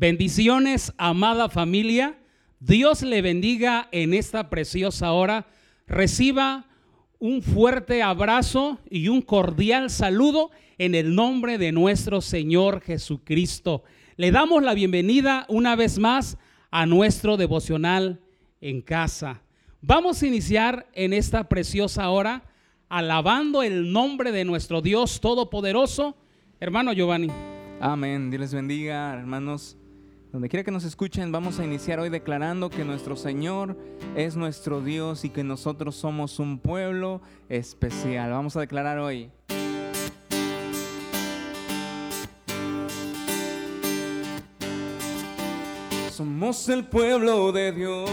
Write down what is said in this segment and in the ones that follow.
Bendiciones, amada familia. Dios le bendiga en esta preciosa hora. Reciba un fuerte abrazo y un cordial saludo en el nombre de nuestro Señor Jesucristo. Le damos la bienvenida una vez más a nuestro devocional en casa. Vamos a iniciar en esta preciosa hora alabando el nombre de nuestro Dios Todopoderoso. Hermano Giovanni. Amén. Dios les bendiga, hermanos. Donde quiera que nos escuchen, vamos a iniciar hoy declarando que nuestro Señor es nuestro Dios y que nosotros somos un pueblo especial. Vamos a declarar hoy. Somos el pueblo de Dios.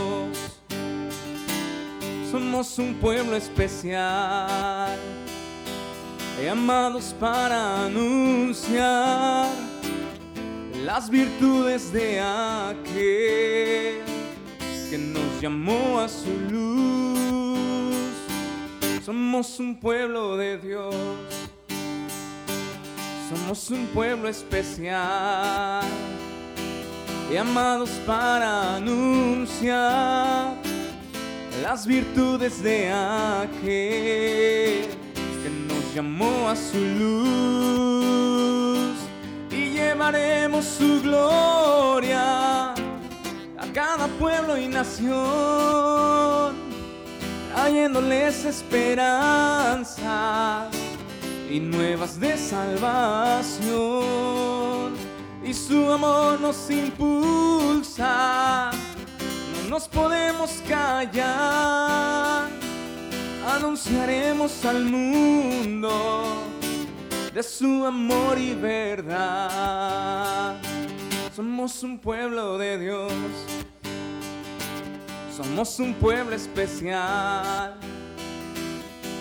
Somos un pueblo especial. Llamados para anunciar las virtudes de aquel que nos llamó a su luz. Somos un pueblo de Dios, somos un pueblo especial, llamados para anunciar las virtudes de aquel que nos llamó a su luz llevaremos su gloria a cada pueblo y nación, trayéndoles esperanza y nuevas de salvación. Y su amor nos impulsa, no nos podemos callar, anunciaremos al mundo de su amor y verdad. Somos un pueblo de Dios, somos un pueblo especial,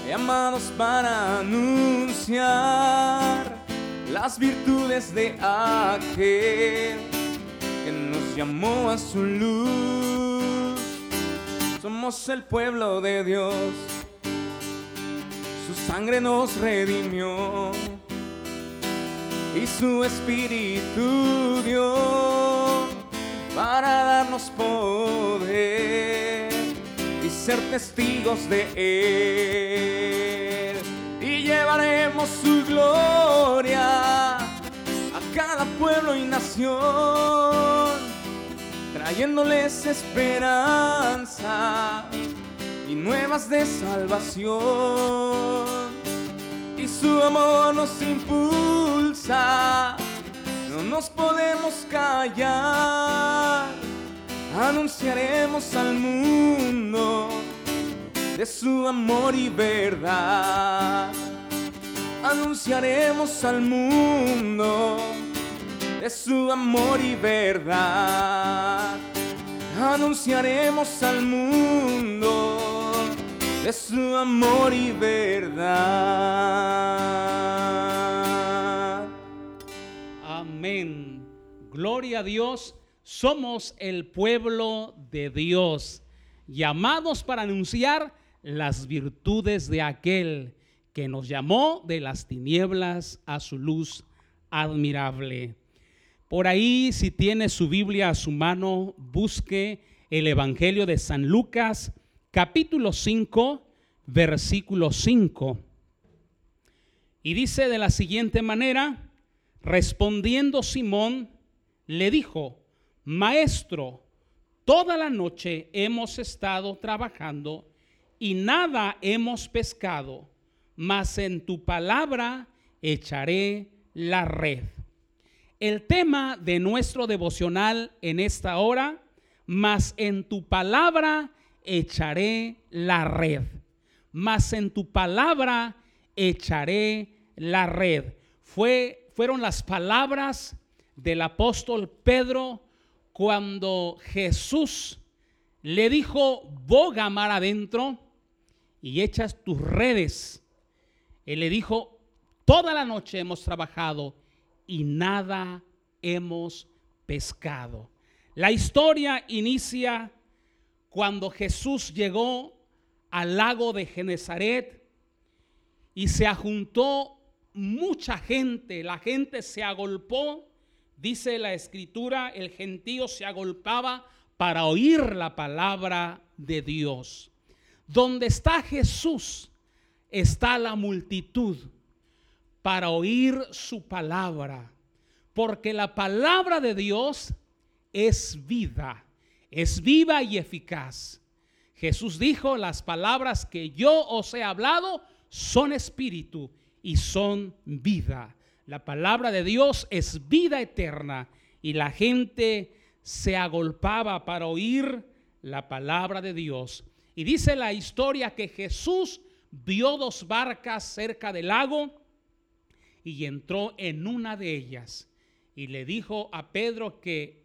llamados para anunciar las virtudes de aquel que nos llamó a su luz. Somos el pueblo de Dios, su sangre nos redimió y su espíritu dio para darnos poder y ser testigos de él. Y llevaremos su gloria a cada pueblo y nación trayéndoles esperanza y nuevas de salvación su amor nos impulsa. No nos podemos callar, anunciaremos al mundo de su amor y verdad. Anunciaremos al mundo de su amor y verdad. Anunciaremos al mundo de su amor y verdad. Amén. Gloria a Dios. Somos el pueblo de Dios, llamados para anunciar las virtudes de aquel que nos llamó de las tinieblas a su luz admirable. Por ahí, si tiene su Biblia a su mano, busque el Evangelio de San Lucas, capítulo 5, versículo 5. Y dice de la siguiente manera, respondiendo Simón, le dijo, Maestro, toda la noche hemos estado trabajando y nada hemos pescado, mas en tu palabra echaré la red. El tema de nuestro devocional en esta hora, mas en tu palabra echaré la red. Mas en tu palabra echaré la red. Fue, fueron las palabras del apóstol Pedro cuando Jesús le dijo, boga mar adentro y echas tus redes. Él le dijo, toda la noche hemos trabajado y nada hemos pescado. La historia inicia cuando Jesús llegó al lago de Genezaret y se ajuntó mucha gente, la gente se agolpó dice la escritura, el gentío se agolpaba para oír la palabra de Dios. Donde está Jesús, está la multitud para oír su palabra. Porque la palabra de Dios es vida, es viva y eficaz. Jesús dijo, las palabras que yo os he hablado son espíritu y son vida. La palabra de Dios es vida eterna y la gente se agolpaba para oír la palabra de Dios. Y dice la historia que Jesús vio dos barcas cerca del lago y entró en una de ellas y le dijo a Pedro que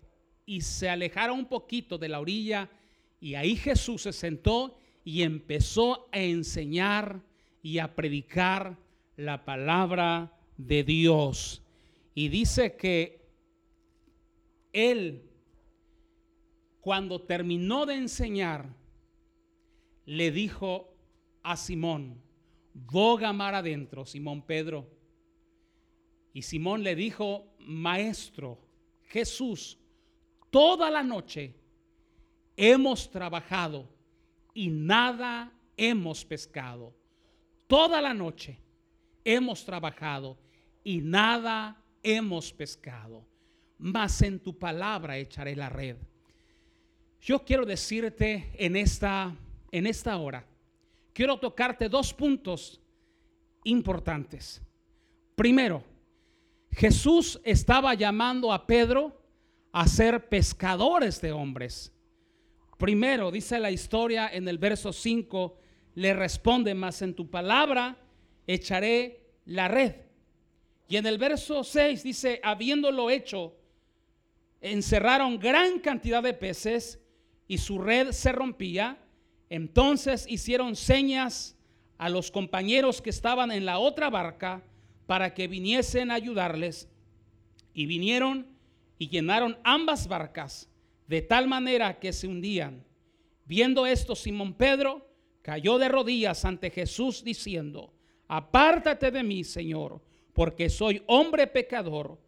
y se alejara un poquito de la orilla y ahí Jesús se sentó y empezó a enseñar y a predicar la palabra de Dios. Y dice que él, cuando terminó de enseñar, le dijo a Simón, boga mar adentro, Simón Pedro. Y Simón le dijo, maestro, Jesús, toda la noche hemos trabajado y nada hemos pescado. Toda la noche hemos trabajado y nada hemos pescado. Mas en tu palabra echaré la red. Yo quiero decirte en esta, en esta hora, quiero tocarte dos puntos importantes. Primero, Jesús estaba llamando a Pedro a ser pescadores de hombres. Primero, dice la historia en el verso 5, le responde, más en tu palabra echaré la red. Y en el verso 6 dice, habiéndolo hecho, encerraron gran cantidad de peces y su red se rompía. Entonces hicieron señas a los compañeros que estaban en la otra barca para que viniesen a ayudarles. Y vinieron y llenaron ambas barcas de tal manera que se hundían. Viendo esto, Simón Pedro cayó de rodillas ante Jesús diciendo, apártate de mí, Señor, porque soy hombre pecador,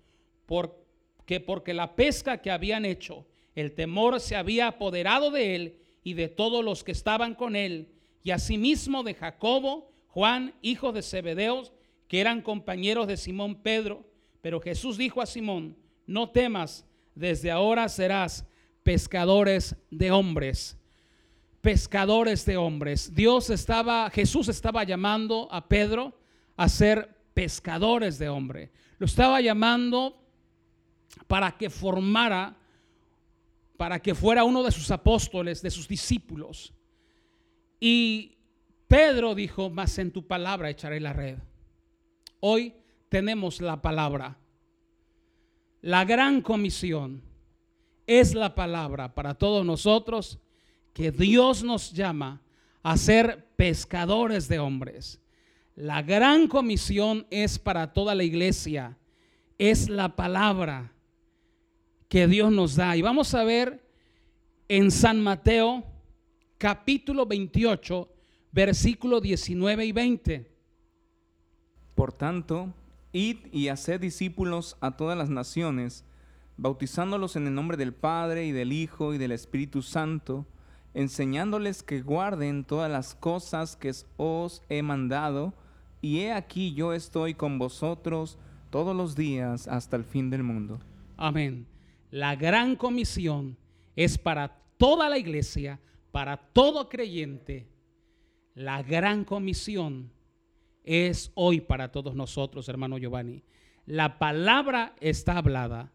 porque porque la pesca que habían hecho, el temor se había apoderado de él y de todos los que estaban con él, y asimismo de Jacobo, Juan, hijo de Zebedeos, que eran compañeros de Simón Pedro. Pero Jesús dijo a Simón, no temas, desde ahora serás pescadores de hombres. Pescadores de hombres. Dios estaba, Jesús estaba llamando a Pedro a ser pescadores de hombres. Lo estaba llamando para que formara, para que fuera uno de sus apóstoles, de sus discípulos. Y Pedro dijo, mas en tu palabra echaré la red. Hoy tenemos la palabra. La gran comisión es la palabra para todos nosotros que Dios nos llama a ser pescadores de hombres. La gran comisión es para toda la iglesia. Es la palabra que Dios nos da. Y vamos a ver en San Mateo capítulo 28, versículo 19 y 20. Por tanto, id y haced discípulos a todas las naciones, bautizándolos en el nombre del Padre y del Hijo y del Espíritu Santo, enseñándoles que guarden todas las cosas que os he mandado, y he aquí yo estoy con vosotros todos los días hasta el fin del mundo. Amén. La gran comisión es para toda la iglesia, para todo creyente. La gran comisión es hoy para todos nosotros, hermano Giovanni. La palabra está hablada.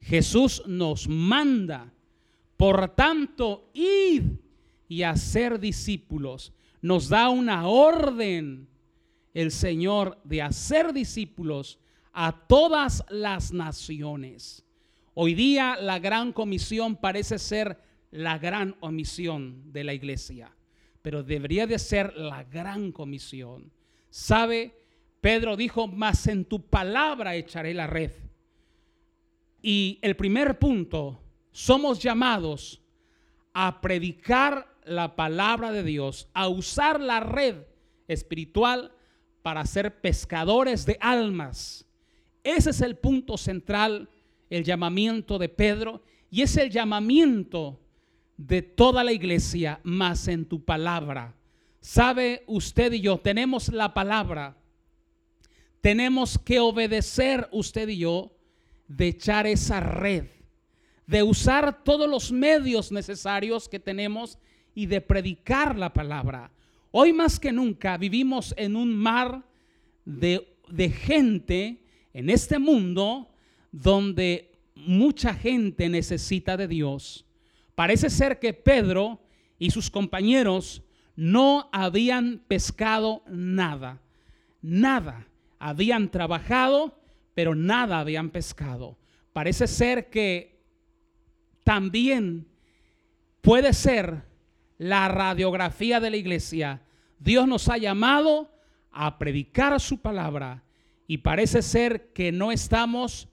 Jesús nos manda, por tanto, ir y hacer discípulos. Nos da una orden el Señor de hacer discípulos a todas las naciones. Hoy día la gran comisión parece ser la gran omisión de la iglesia, pero debería de ser la gran comisión. ¿Sabe? Pedro dijo, mas en tu palabra echaré la red. Y el primer punto, somos llamados a predicar la palabra de Dios, a usar la red espiritual para ser pescadores de almas. Ese es el punto central el llamamiento de Pedro y es el llamamiento de toda la iglesia, más en tu palabra. Sabe usted y yo, tenemos la palabra. Tenemos que obedecer usted y yo de echar esa red, de usar todos los medios necesarios que tenemos y de predicar la palabra. Hoy más que nunca vivimos en un mar de, de gente en este mundo donde mucha gente necesita de Dios. Parece ser que Pedro y sus compañeros no habían pescado nada, nada. Habían trabajado, pero nada habían pescado. Parece ser que también puede ser la radiografía de la iglesia. Dios nos ha llamado a predicar su palabra y parece ser que no estamos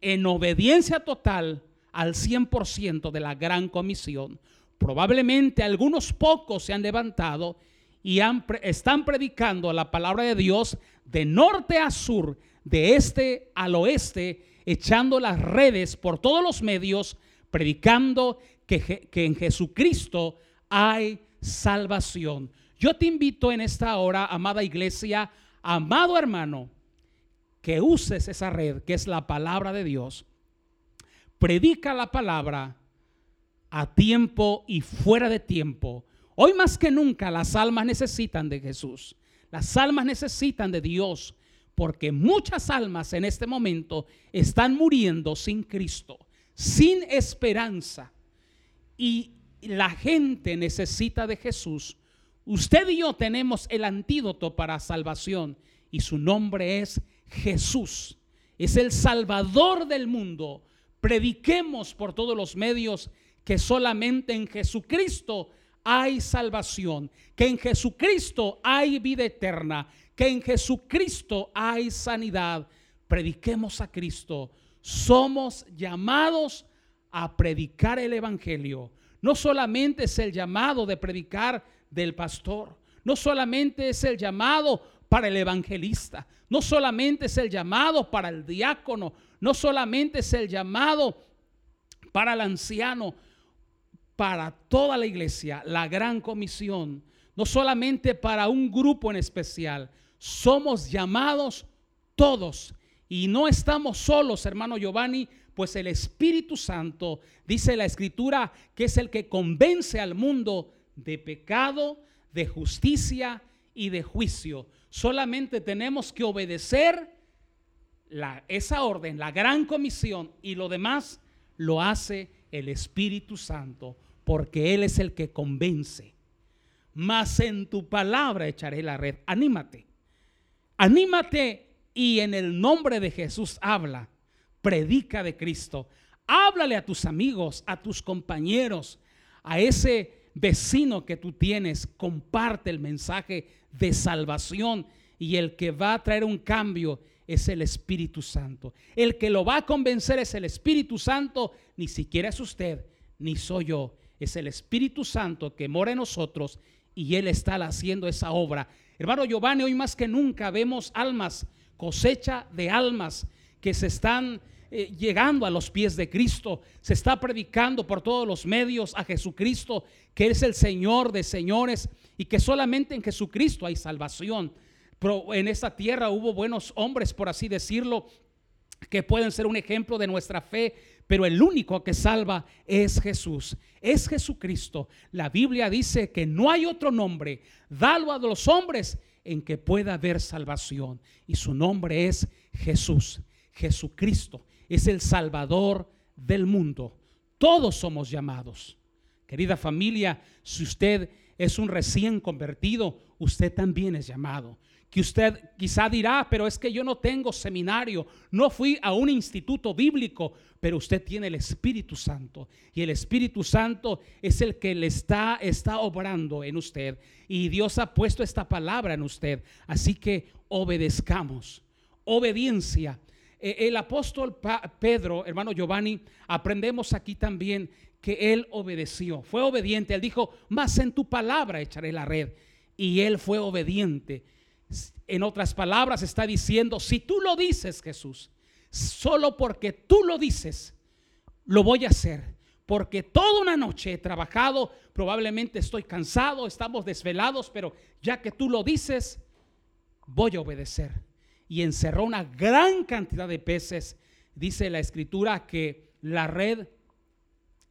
en obediencia total al 100% de la gran comisión. Probablemente algunos pocos se han levantado y están predicando la palabra de Dios de norte a sur, de este al oeste, echando las redes por todos los medios, predicando que, que en Jesucristo hay salvación. Yo te invito en esta hora, amada iglesia, amado hermano, que uses esa red que es la palabra de Dios. Predica la palabra a tiempo y fuera de tiempo. Hoy más que nunca las almas necesitan de Jesús. Las almas necesitan de Dios porque muchas almas en este momento están muriendo sin Cristo, sin esperanza. Y la gente necesita de Jesús. Usted y yo tenemos el antídoto para salvación y su nombre es Jesús es el Salvador del mundo. Prediquemos por todos los medios que solamente en Jesucristo hay salvación, que en Jesucristo hay vida eterna, que en Jesucristo hay sanidad. Prediquemos a Cristo. Somos llamados a predicar el Evangelio. No solamente es el llamado de predicar del pastor, no solamente es el llamado para el evangelista. No solamente es el llamado para el diácono, no solamente es el llamado para el anciano, para toda la iglesia, la gran comisión, no solamente para un grupo en especial, somos llamados todos y no estamos solos, hermano Giovanni, pues el Espíritu Santo, dice la Escritura, que es el que convence al mundo de pecado, de justicia y de juicio. Solamente tenemos que obedecer esa orden, la gran comisión, y lo demás lo hace el Espíritu Santo, porque Él es el que convence. Mas en tu palabra echaré la red. Anímate, anímate y en el nombre de Jesús habla, predica de Cristo. Háblale a tus amigos, a tus compañeros, a ese vecino que tú tienes, comparte el mensaje de salvación y el que va a traer un cambio es el Espíritu Santo. El que lo va a convencer es el Espíritu Santo, ni siquiera es usted, ni soy yo, es el Espíritu Santo que mora en nosotros y Él está haciendo esa obra. Hermano Giovanni, hoy más que nunca vemos almas, cosecha de almas que se están eh, llegando a los pies de Cristo. Se está predicando por todos los medios a Jesucristo, que es el Señor de señores y que solamente en Jesucristo hay salvación. Pero en esta tierra hubo buenos hombres, por así decirlo, que pueden ser un ejemplo de nuestra fe, pero el único que salva es Jesús, es Jesucristo. La Biblia dice que no hay otro nombre dado a los hombres en que pueda haber salvación, y su nombre es Jesús, Jesucristo es el Salvador del mundo. Todos somos llamados. Querida familia, si usted es un recién convertido, usted también es llamado. Que usted quizá dirá, pero es que yo no tengo seminario, no fui a un instituto bíblico, pero usted tiene el Espíritu Santo y el Espíritu Santo es el que le está está obrando en usted y Dios ha puesto esta palabra en usted. Así que obedezcamos. Obediencia eh, el apóstol Pedro, hermano Giovanni, aprendemos aquí también que él obedeció, fue obediente. Él dijo, más en tu palabra echaré la red. Y él fue obediente. En otras palabras está diciendo, si tú lo dices, Jesús, solo porque tú lo dices, lo voy a hacer. Porque toda una noche he trabajado, probablemente estoy cansado, estamos desvelados, pero ya que tú lo dices, voy a obedecer. Y encerró una gran cantidad de peces. Dice la escritura que la red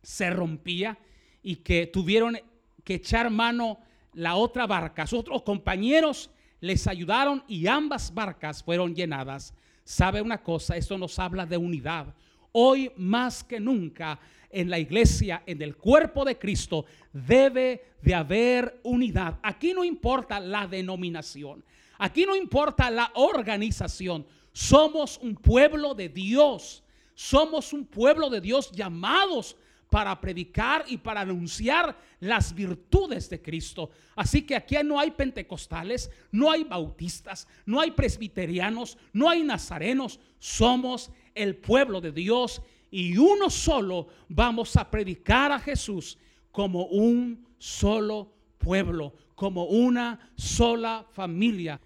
se rompía y que tuvieron que echar mano la otra barca. Sus otros compañeros les ayudaron y ambas barcas fueron llenadas. ¿Sabe una cosa? Esto nos habla de unidad. Hoy más que nunca en la iglesia, en el cuerpo de Cristo, debe de haber unidad. Aquí no importa la denominación. Aquí no importa la organización. Somos un pueblo de Dios. Somos un pueblo de Dios llamados para predicar y para anunciar las virtudes de Cristo. Así que aquí no hay pentecostales, no hay bautistas, no hay presbiterianos, no hay nazarenos. Somos el pueblo de Dios y uno solo vamos a predicar a Jesús como un solo pueblo, como una sola familia.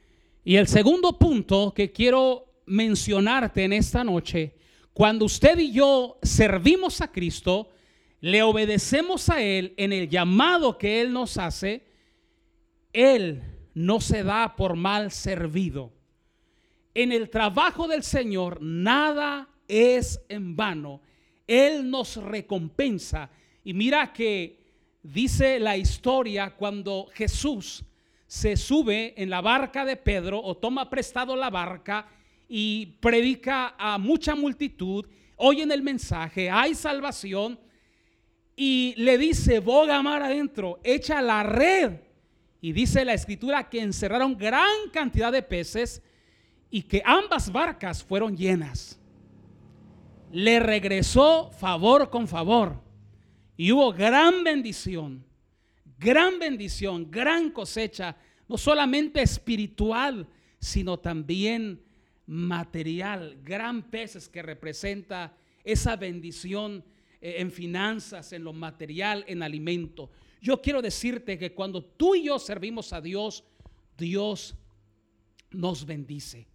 Y el segundo punto que quiero mencionarte en esta noche, cuando usted y yo servimos a Cristo, le obedecemos a Él en el llamado que Él nos hace, Él no se da por mal servido. En el trabajo del Señor nada es en vano. Él nos recompensa. Y mira que dice la historia cuando Jesús se sube en la barca de Pedro o toma prestado la barca y predica a mucha multitud, oyen el mensaje, hay salvación y le dice, boga mar adentro, echa la red. Y dice la escritura que encerraron gran cantidad de peces y que ambas barcas fueron llenas. Le regresó favor con favor. Y hubo gran bendición, gran bendición, gran cosecha, no solamente espiritual, sino también material. Gran peces que representa esa bendición eh, en finanzas, en lo material, en alimento. Yo quiero decirte que cuando tú y yo servimos a Dios, Dios nos bendice.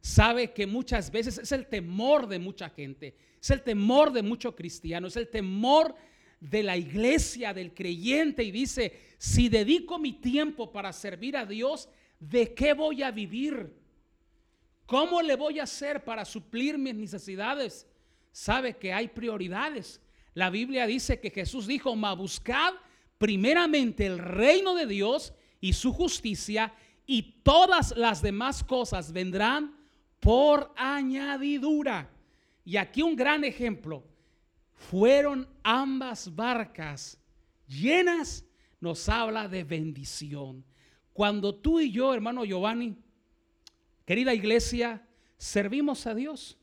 Sabe que muchas veces es el temor de mucha gente, es el temor de muchos cristianos, es el temor de la iglesia, del creyente y dice, si dedico mi tiempo para servir a Dios, ¿de qué voy a vivir? ¿Cómo le voy a hacer para suplir mis necesidades? Sabe que hay prioridades. La Biblia dice que Jesús dijo, ma buscad primeramente el reino de Dios y su justicia y todas las demás cosas vendrán por añadidura. Y aquí un gran ejemplo. Fueron ambas barcas llenas, nos habla de bendición. Cuando tú y yo, hermano Giovanni, querida iglesia, servimos a Dios,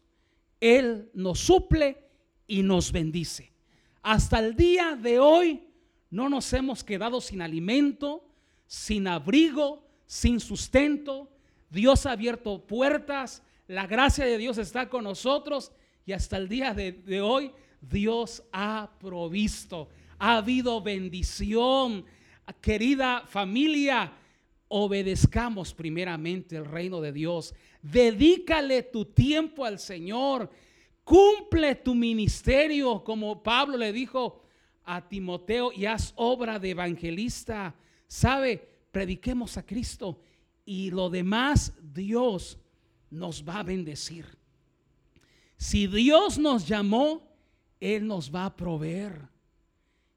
Él nos suple y nos bendice. Hasta el día de hoy no nos hemos quedado sin alimento, sin abrigo, sin sustento. Dios ha abierto puertas, la gracia de Dios está con nosotros y hasta el día de, hoy Dios ha provisto. Ha habido bendición. Querida familia, obedezcamos primeramente el reino de Dios. Dedícale tu tiempo al Señor. Cumple tu ministerio, como Pablo le dijo a Timoteo, y haz obra de evangelista. Sabe, prediquemos a Cristo y lo demás Dios nos va a bendecir. Si Dios nos llamó, Él nos va a proveer.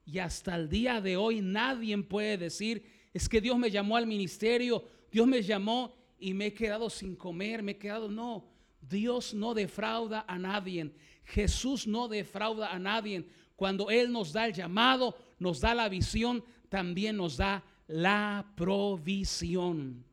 Y hasta el día de hoy nadie puede decir, es que Dios me llamó al ministerio, Dios me llamó y me he quedado sin comer, me he quedado, no, Dios no defrauda a nadie. Jesús no defrauda a nadie. Cuando Él nos da el llamado, nos da la visión, también nos da la provisión.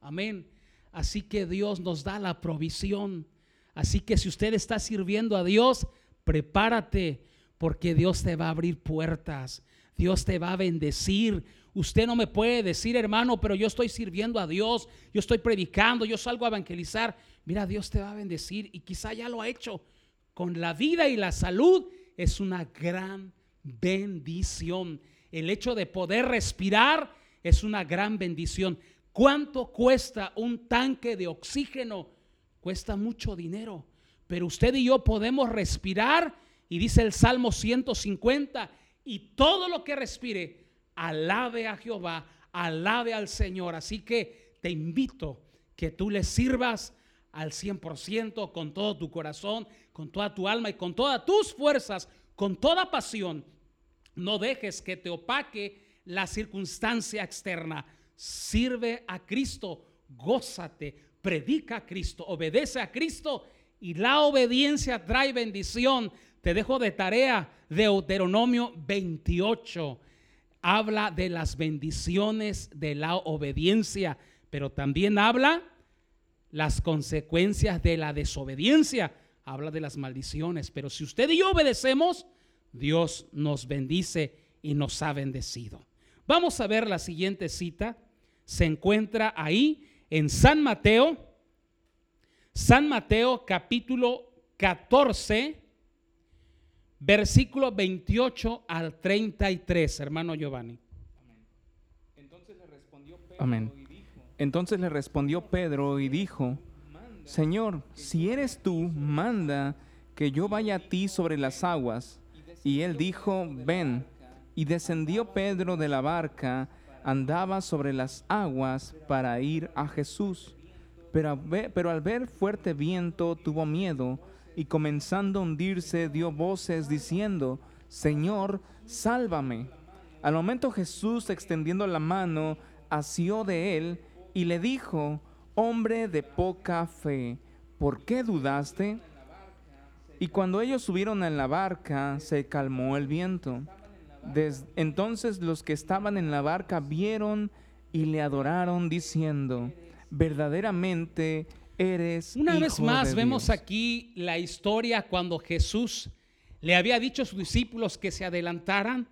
Amén. Así que Dios nos da la provisión. Así que si usted está sirviendo a Dios, prepárate porque Dios te va a abrir puertas. Dios te va a bendecir. Usted no me puede decir, hermano, pero yo estoy sirviendo a Dios, yo estoy predicando, yo salgo a evangelizar. Mira, Dios te va a bendecir y quizá ya lo ha hecho. Con la vida y la salud es una gran bendición. El hecho de poder respirar es una gran bendición. ¿Cuánto cuesta un tanque de oxígeno? Cuesta mucho dinero. pero usted y yo podemos respirar y dice el Salmo 150, y todo lo que respire, alabe a Jehová, alabe al Señor. Así que te invito que tú le sirvas al 100% con todo tu corazón, con toda tu alma y con todas tus fuerzas, con toda pasión. No dejes que te opaque la circunstancia externa. Sirve a Cristo, gózate, predica a Cristo, obedece a Cristo y la obediencia trae bendición. Te dejo de tarea Deuteronomio 28. Habla de las bendiciones de la obediencia, pero también habla las consecuencias de la desobediencia. Habla de las maldiciones, pero si usted y yo obedecemos, Dios nos bendice y nos ha bendecido. Vamos a ver la siguiente cita. Se encuentra ahí en San Mateo San Mateo capítulo 14, versículo 28 al 33, hermano Giovanni. Entonces le respondió Pedro, Amén. Y dijo, Entonces le respondió Pedro y dijo, Señor, si eres tú, manda que yo vaya a ti sobre las aguas. Y él dijo, ven. Y descendió Pedro de la barca, andaba sobre las aguas para ir a Jesús pero, al ver fuerte viento tuvo miedo y comenzando a hundirse dio voces diciendo, Señor, sálvame. Al momento Jesús, extendiendo la mano, asió de él y le dijo, hombre de poca fe, ¿por qué dudaste? Y cuando ellos subieron en la barca, se calmó el viento. Desde entonces los que estaban en la barca vieron y le adoraron diciendo, verdaderamente eres. Una vez más vemos Dios. aquí la historia cuando Jesús le había dicho a sus discípulos que se adelantaran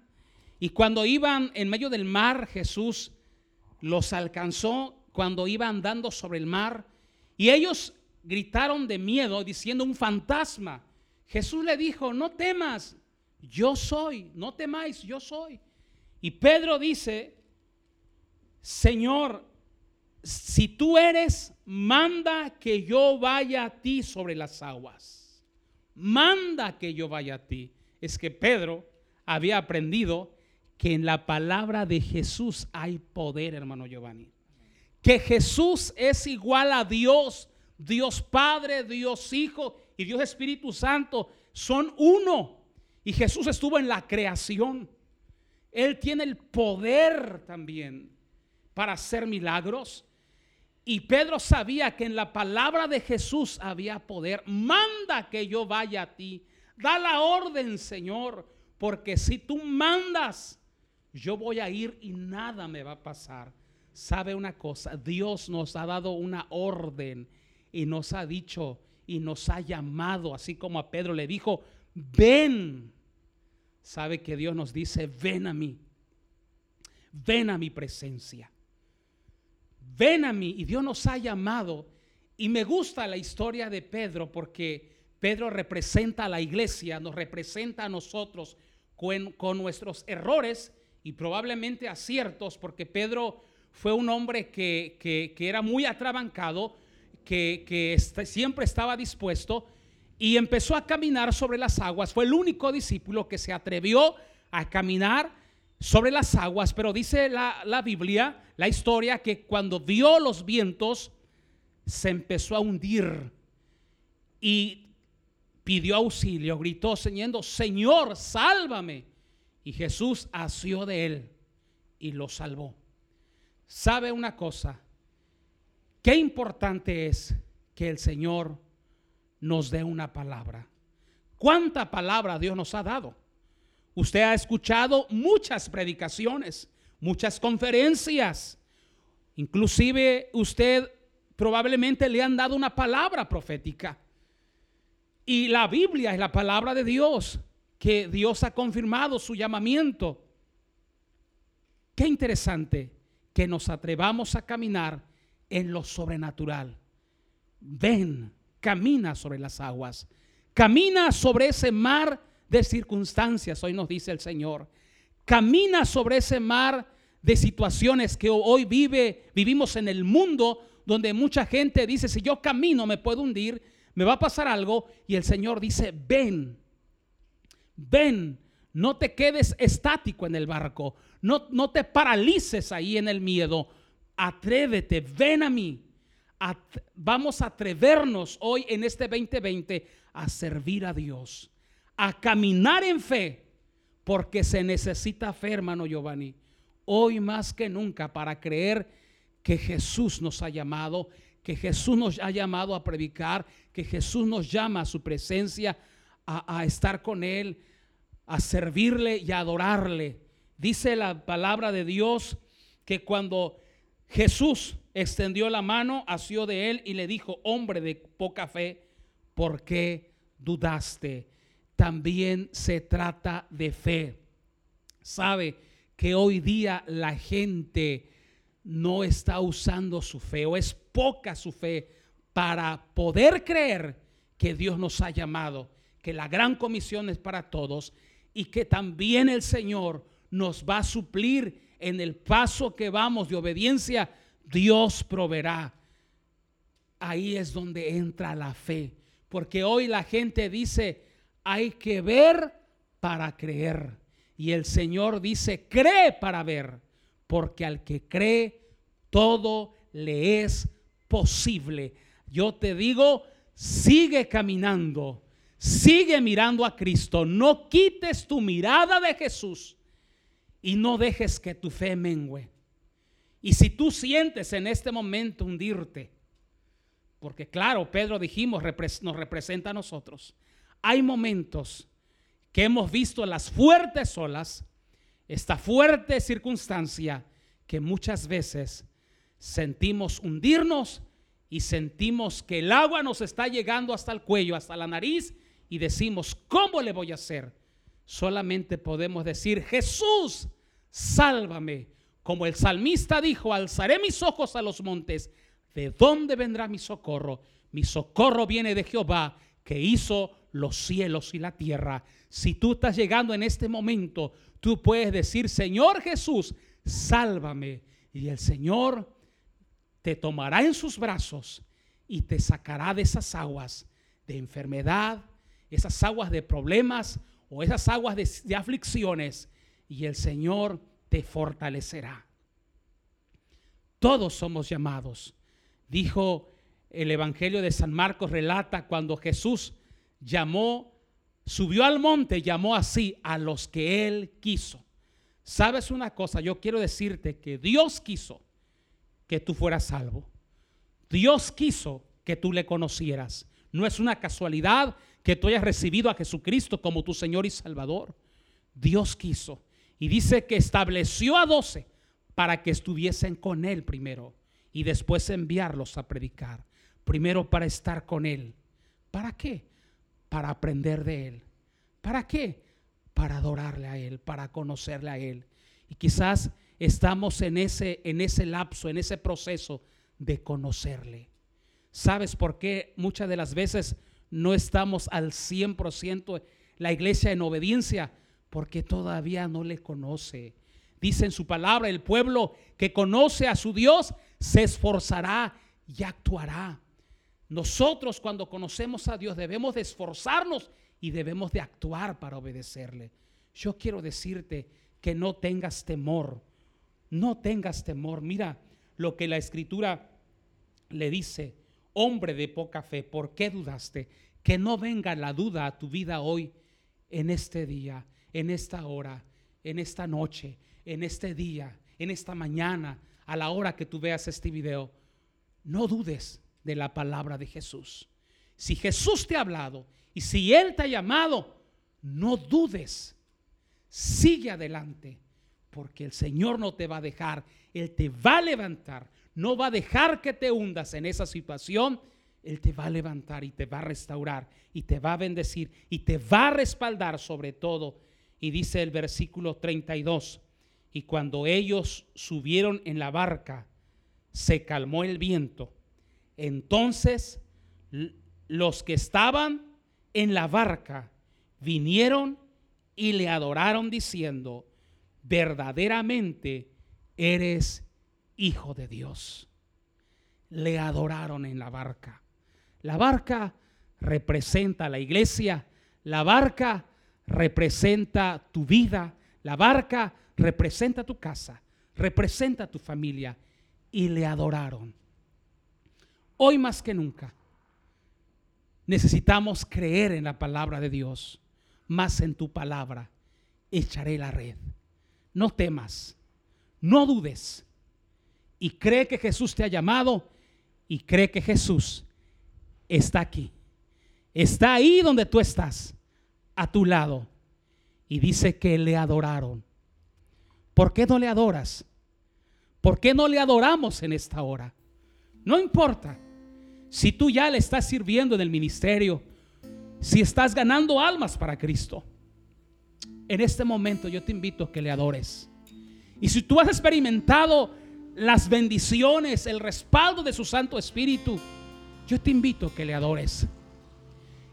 y cuando iban en medio del mar Jesús los alcanzó cuando iban andando sobre el mar y ellos gritaron de miedo diciendo un fantasma. Jesús le dijo, no temas, yo soy, no temáis, yo soy. Y Pedro dice, Señor, si tú eres, manda que yo vaya a ti sobre las aguas. Manda que yo vaya a ti. Es que Pedro había aprendido que en la palabra de Jesús hay poder, hermano Giovanni. Que Jesús es igual a Dios, Dios Padre, Dios Hijo y Dios Espíritu Santo. Son uno. Y Jesús estuvo en la creación. Él tiene el poder también para hacer milagros. Y Pedro sabía que en la palabra de Jesús había poder. Manda que yo vaya a ti. Da la orden, Señor, porque si tú mandas, yo voy a ir y nada me va a pasar. ¿Sabe una cosa? Dios nos ha dado una orden y nos ha dicho y nos ha llamado, así como a Pedro le dijo, ven. ¿Sabe que Dios nos dice, ven a mí? Ven a mi presencia ven a mí. Y Dios nos ha llamado. Y me gusta la historia de Pedro porque Pedro representa a la iglesia, nos representa a nosotros con, nuestros errores y probablemente aciertos, porque Pedro fue un hombre que, que, que era muy atrabancado, que, que siempre estaba dispuesto y empezó a caminar sobre las aguas. Fue el único discípulo que se atrevió a caminar sobre las aguas, pero dice la, la, Biblia, la historia, que cuando vio los vientos, se empezó a hundir y pidió auxilio, gritó, Señor, Señor, sálvame. Y Jesús asió de él y lo salvó. ¿Sabe una cosa? Qué importante es que el Señor nos dé una palabra. ¿Cuánta palabra Dios nos ha dado? Usted ha escuchado muchas predicaciones, muchas conferencias. Inclusive usted probablemente le han dado una palabra profética. Y la Biblia es la palabra de Dios, que Dios ha confirmado su llamamiento. Qué interesante que nos atrevamos a caminar en lo sobrenatural. Ven, camina sobre las aguas. Camina sobre ese mar de circunstancias, hoy nos dice el Señor. Camina sobre ese mar de situaciones que hoy vive, vivimos en el mundo donde mucha gente dice, si yo camino me puedo hundir. me va a pasar algo y el Señor dice, ven, ven, no te quedes estático en el barco, no, no te paralices ahí en el miedo, atrévete, ven a mí. vamos a atrevernos hoy en este 2020 a servir a Dios, a caminar en fe, porque se necesita fe, hermano Giovanni, hoy más que nunca para creer que Jesús nos ha llamado, que Jesús nos ha llamado a predicar, que Jesús nos llama a su presencia, a, a estar con Él, a servirle y a adorarle. Dice la palabra de Dios que cuando Jesús extendió la mano, asió de él y le dijo, hombre de poca fe, ¿por qué dudaste? También se trata de fe. Sabe que hoy día la gente no está usando su fe o es poca su fe para poder creer que Dios nos ha llamado, que la gran comisión es para todos y que también el Señor nos va a suplir en el paso que vamos de obediencia, Dios proveerá. Ahí es donde entra la fe. Porque hoy la gente dice, hay que ver para creer. Y el Señor dice, cree para ver. Porque al que cree, todo le es posible. Yo te digo, sigue caminando. Sigue mirando a Cristo. No quites tu mirada de Jesús y no dejes que tu fe mengue. Y si tú sientes en este momento hundirte, porque claro, Pedro dijimos, nos representa a nosotros, hay momentos que hemos visto las fuertes olas, esta fuerte circunstancia que muchas veces sentimos hundirnos y sentimos que el agua nos está llegando hasta el cuello, hasta la nariz y decimos, ¿cómo le voy a hacer? solamente podemos decir, Jesús, sálvame. Como el salmista dijo, alzaré mis ojos a los montes. ¿De dónde vendrá mi socorro? Mi socorro viene de Jehová, que hizo los cielos y la tierra. Si tú estás llegando en este momento, tú puedes decir, Señor Jesús, sálvame. Y el Señor te tomará en sus brazos y te sacará de esas aguas de enfermedad, esas aguas de problemas, o esas aguas de, aflicciones y el Señor te fortalecerá. Todos somos llamados. Dijo el Evangelio de San Marcos, relata cuando Jesús llamó, subió al monte, llamó así a los que él quiso. ¿Sabes una cosa? Yo quiero decirte que Dios quiso que tú fueras salvo. Dios quiso que tú le conocieras. No es una casualidad que tú hayas recibido a Jesucristo como tu Señor y Salvador. Dios quiso. Y dice que estableció a doce para que estuviesen con Él primero y después enviarlos a predicar. Primero para estar con Él. ¿Para qué? Para aprender de Él. ¿Para qué? Para adorarle a Él, para conocerle a Él. Y quizás estamos en ese, en ese lapso, en ese proceso de conocerle. ¿Sabes por qué muchas de las veces no estamos al 100% la iglesia en obediencia? Porque todavía no le conoce. Dice en su palabra, el pueblo que conoce a su Dios se esforzará y actuará. Nosotros cuando conocemos a Dios debemos de esforzarnos y debemos de actuar para obedecerle. Yo quiero decirte que no tengas temor, no tengas temor. Mira lo que la escritura le dice hombre de poca fe, ¿por qué dudaste? Que no venga la duda a tu vida hoy, en este día, en esta hora, en esta noche, en este día, en esta mañana, a la hora que tú veas este video. No dudes de la palabra de Jesús. Si Jesús te ha hablado y si Él te ha llamado, no dudes. Sigue adelante, porque el Señor no te va a dejar, Él te va a levantar no va a dejar que te hundas en esa situación. Él te va a levantar y te va a restaurar y te va a bendecir y te va a respaldar sobre todo. Y dice el versículo 32, y cuando ellos subieron en la barca, se calmó el viento. Entonces los que estaban en la barca vinieron y le adoraron diciendo, verdaderamente eres Hijo de Dios. Le adoraron en la barca. La barca representa la iglesia, la barca representa tu vida, la barca representa tu casa, representa tu familia y le adoraron. Hoy más que nunca necesitamos creer en la palabra de Dios, más en tu palabra echaré la red. No temas, no dudes y cree que Jesús te ha llamado y cree que Jesús está aquí. Está ahí donde tú estás, a tu lado. Y dice que le adoraron. ¿Por qué no le adoras? ¿Por qué no le adoramos en esta hora? No importa si tú ya le estás sirviendo en el ministerio, si estás ganando almas para Cristo. En este momento yo te invito a que le adores. Y si tú has experimentado las bendiciones, el respaldo de su Santo Espíritu, yo te invito a que le adores.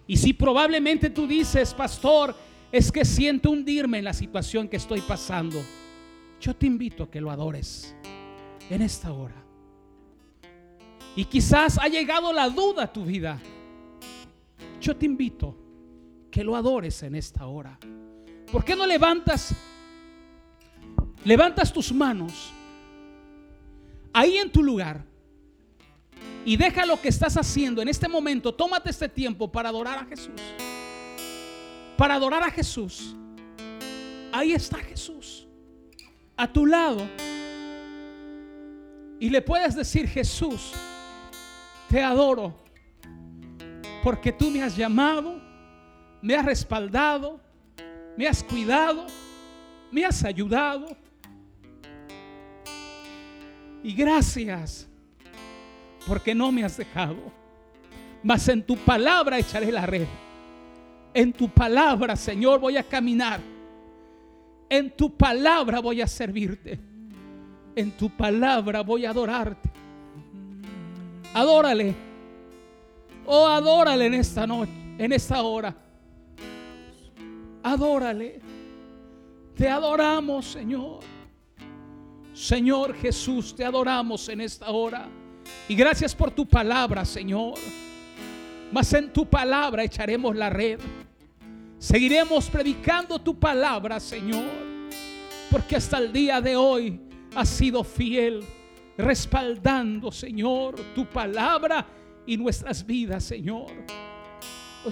Y si probablemente tú dices, pastor, es que siento hundirme en la situación que estoy pasando, yo te invito a que lo adores en esta hora. Y quizás ha llegado la duda a tu vida. Yo te invito que lo adores en esta hora. ¿Por qué no levantas levantas tus manos ahí en tu lugar y deja lo que estás haciendo en este momento? Tómate este tiempo para adorar a Jesús. Para adorar a Jesús. Ahí está Jesús. A tu lado. Y le puedes decir, Jesús, te adoro. Porque tú me has llamado, me has respaldado, me has cuidado, me has ayudado. Y gracias porque no me has dejado. Mas en tu palabra echaré la red. En tu palabra, Señor, voy a caminar. En tu palabra voy a servirte. En tu palabra voy a adorarte. Adórale. Oh, adórale en esta noche, en esta hora. Adórale. Te adoramos, Señor. Señor Jesús, te adoramos en esta hora. Y gracias por tu palabra, Señor. Mas en tu palabra echaremos la red. Seguiremos predicando tu palabra, Señor. Porque hasta el día de hoy has sido fiel, respaldando, Señor, tu palabra y nuestras vidas, Señor.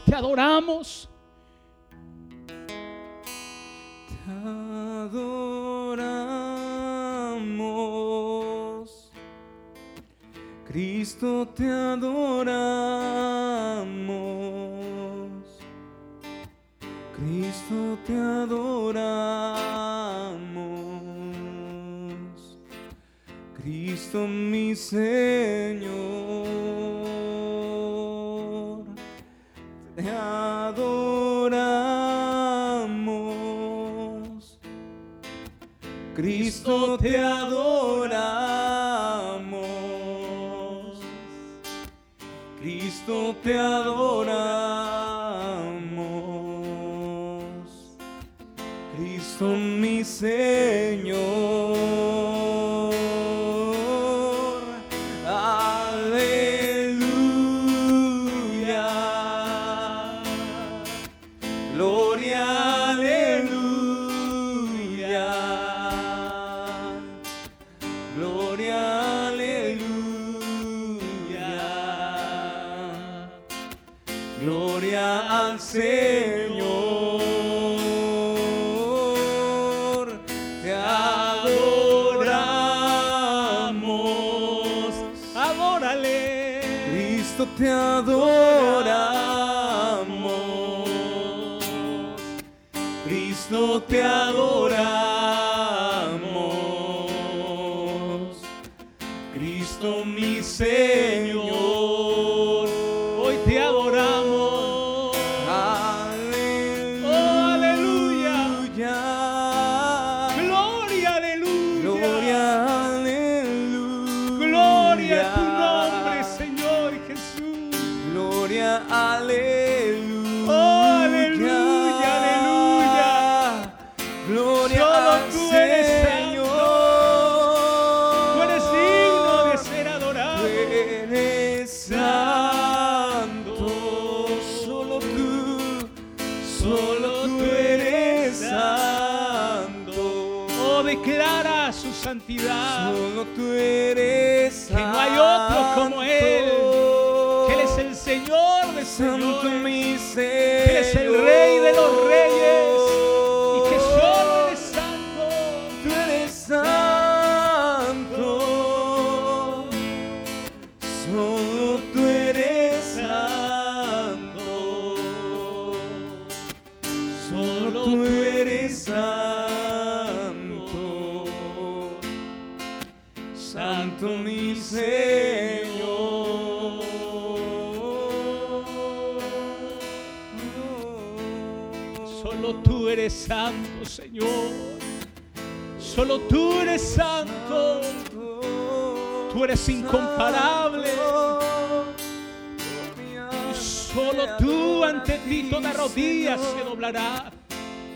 Te adoramos. Te adoramos. Cristo te adoramos. Cristo te adoramos. Cristo mi Señor. Te adoramos. Cristo te adoramos. Cristo te adoramos. Cristo mi Señor.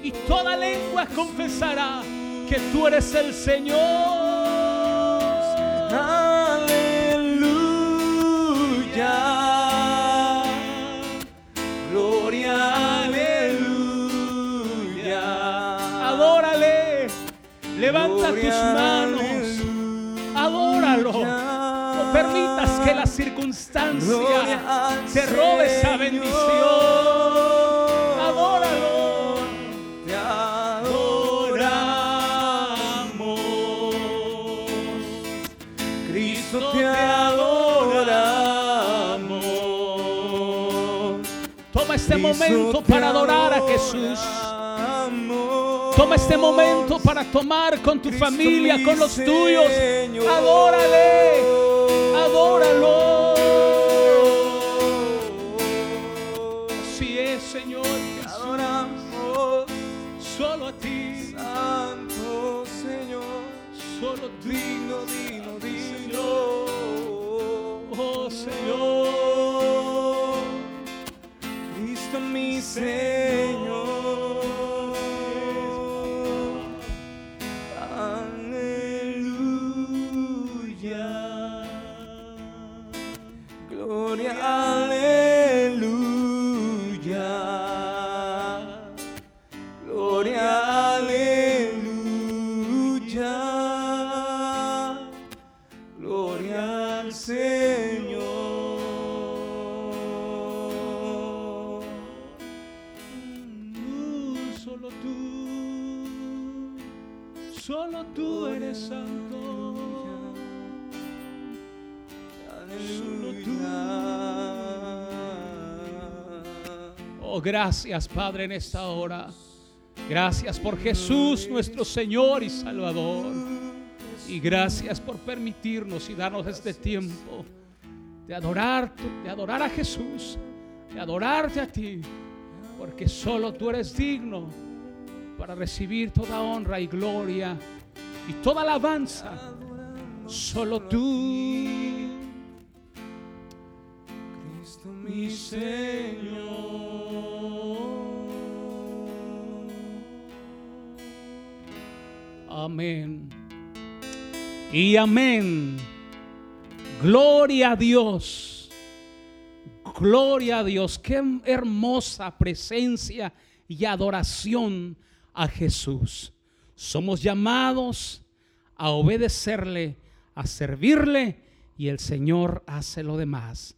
Y toda lengua confesará que tú eres el Señor. Aleluya. Gloria, aleluya. Adórale. Levanta tus manos. aleluya. Adóralo. No permitas que la circunstancia Gloria te robe esa bendición. Este momento para adorar a Jesús. Toma este momento para tomar con tu familia, mi con los tuyos. Adórale. Adóralo. Así es, Señor. Jesús. adoramos, Solo a ti. Santo Señor. Solo digno, digno. Señor. Gloria. Gloria. Gloria Señor. Gracias, Padre, en esta hora. Gracias por Jesús, nuestro Señor y Salvador. Y gracias por permitirnos y darnos este tiempo de adorar, de adorar a Jesús, de adorarte a ti, porque solo tú eres digno para recibir toda honra y gloria y toda alabanza. Solo tú, Cristo mi Señor. Amén. Y amén. Gloria a Dios. Gloria a Dios. Qué hermosa presencia y adoración a Jesús. Somos llamados a obedecerle, a servirle y el Señor hace lo demás.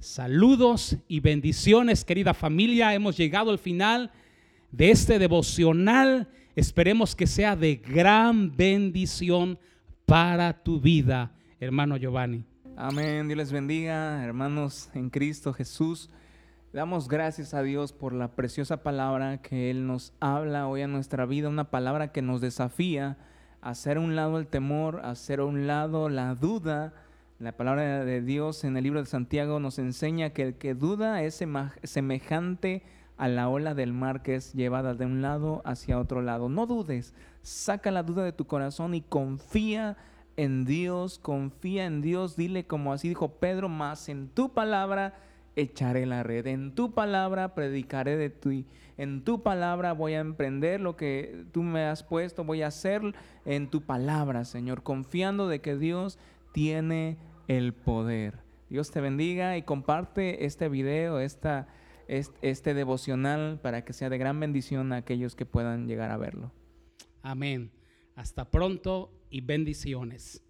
Saludos y bendiciones, querida familia. Hemos llegado al final de este devocional. Esperemos que sea de gran bendición para tu vida, hermano Giovanni. Amén, Dios les bendiga, hermanos en Cristo Jesús. Damos gracias a Dios por la preciosa palabra que Él nos habla hoy a nuestra vida, una palabra que nos desafía a hacer a un lado el temor, a hacer a un lado la duda. La palabra de Dios en el libro de Santiago nos enseña que el que duda es semejante a la ola del mar que es llevada de un lado hacia otro lado. No dudes, saca la duda de tu corazón y confía en Dios, confía en Dios, dile como así dijo Pedro, más en tu palabra echaré la red, en tu palabra predicaré de ti, en tu palabra voy a emprender lo que tú me has puesto, voy a hacer en tu palabra, Señor, confiando de que Dios tiene el poder. Dios te bendiga y comparte este video, esta, este, este devocional para que sea de gran bendición a aquellos que puedan llegar a verlo. Amén. Hasta pronto y bendiciones.